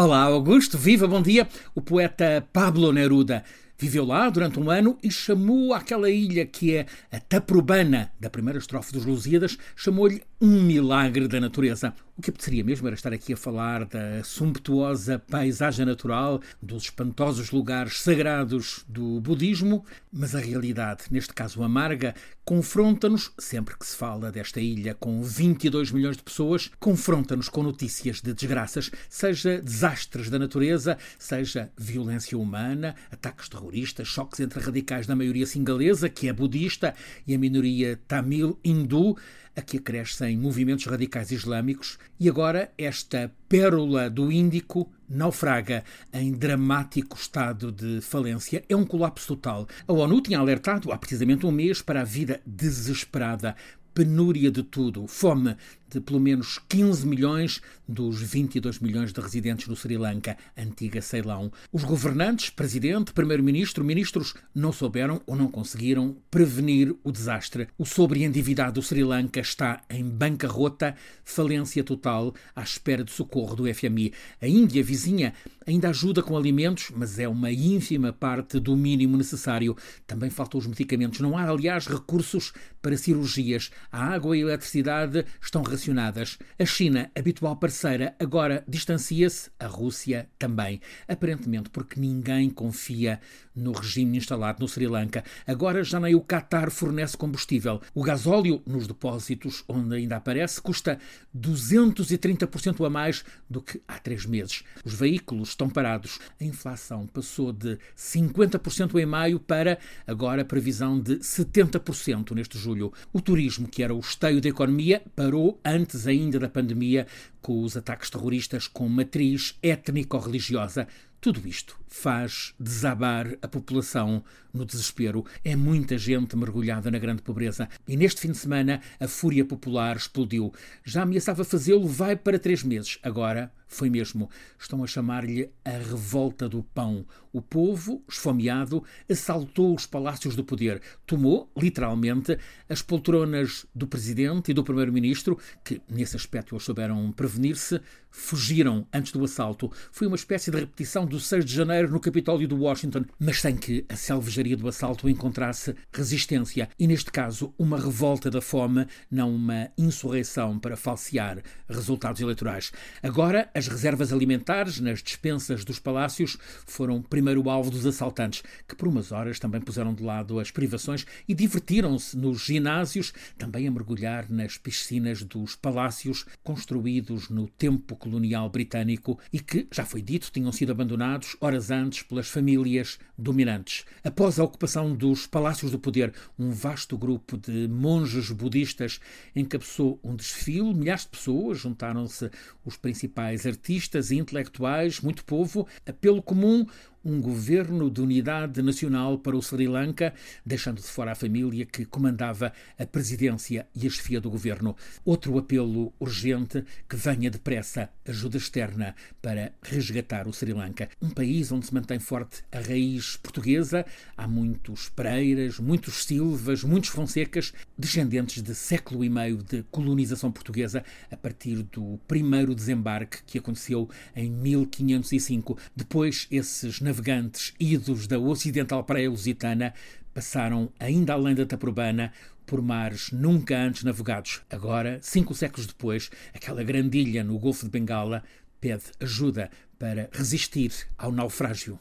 Olá, Augusto, viva, bom dia. O poeta Pablo Neruda viveu lá durante um ano e chamou aquela ilha que é a Taprobana, da primeira estrofe dos Lusíadas, chamou-lhe um milagre da natureza. O que apeteceria mesmo era estar aqui a falar da sumptuosa paisagem natural, dos espantosos lugares sagrados do budismo, mas a realidade, neste caso amarga, confronta-nos, sempre que se fala desta ilha com 22 milhões de pessoas, confronta-nos com notícias de desgraças, seja desastres da natureza, seja violência humana, ataques terroristas, choques entre radicais da maioria singalesa, que é budista, e a minoria tamil hindu, a que acrescem movimentos radicais islâmicos, e agora esta pérola do Índico naufraga em dramático estado de falência. É um colapso total. A ONU tinha alertado há precisamente um mês para a vida desesperada penúria de tudo, fome de pelo menos 15 milhões dos 22 milhões de residentes do Sri Lanka, antiga Ceilão. Os governantes, presidente, primeiro-ministro, ministros, não souberam ou não conseguiram prevenir o desastre. O sobreendividado do Sri Lanka está em bancarrota, falência total, à espera de socorro do FMI. A Índia, vizinha, ainda ajuda com alimentos, mas é uma ínfima parte do mínimo necessário. Também faltam os medicamentos. Não há, aliás, recursos para cirurgias. A água e a eletricidade estão racionadas. A China, habitual parceira, agora distancia-se, a Rússia também. Aparentemente porque ninguém confia no regime instalado no Sri Lanka. Agora já nem o Qatar fornece combustível. O gasóleo nos depósitos, onde ainda aparece, custa 230% a mais do que há três meses. Os veículos estão parados. A inflação passou de 50% em maio para agora previsão de 70% neste julho. O turismo, que era o esteio da economia, parou antes ainda da pandemia, com os ataques terroristas com matriz étnico-religiosa. Tudo isto faz desabar a população no desespero. É muita gente mergulhada na grande pobreza. E neste fim de semana a fúria popular explodiu. Já ameaçava fazê-lo, vai para três meses. Agora foi mesmo. Estão a chamar-lhe a revolta do pão. O povo, esfomeado, assaltou os palácios do poder. Tomou, literalmente, as poltronas do presidente e do primeiro-ministro, que nesse aspecto eles souberam prevenir-se, fugiram antes do assalto. Foi uma espécie de repetição do 6 de janeiro no Capitólio de Washington, mas sem que a selvageria do assalto encontrasse resistência. E neste caso, uma revolta da fome, não uma insurreição para falsear resultados eleitorais. Agora, as reservas alimentares nas despensas dos palácios foram primeiro alvo dos assaltantes, que por umas horas também puseram de lado as privações e divertiram-se nos ginásios, também a mergulhar nas piscinas dos palácios construídos no tempo colonial britânico e que, já foi dito, tinham sido abandonados horas antes pelas famílias dominantes. Após a ocupação dos palácios do poder, um vasto grupo de monges budistas encabeçou um desfile, milhares de pessoas juntaram-se os principais artistas e intelectuais, muito povo, apelo comum, um governo de unidade nacional para o Sri Lanka, deixando de fora a família que comandava a presidência e a chefia do governo. Outro apelo urgente que venha depressa ajuda externa para resgatar o Sri Lanka, um país onde se mantém forte a raiz portuguesa. Há muitos Pereiras, muitos Silvas, muitos Fonsecas, descendentes de século e meio de colonização portuguesa a partir do primeiro desembarque que aconteceu em 1505. Depois, esses navegantes navegantes idos da ocidental praia lusitana passaram ainda além da Taprobana por mares nunca antes navegados. Agora, cinco séculos depois, aquela grande ilha no Golfo de Bengala pede ajuda para resistir ao naufrágio.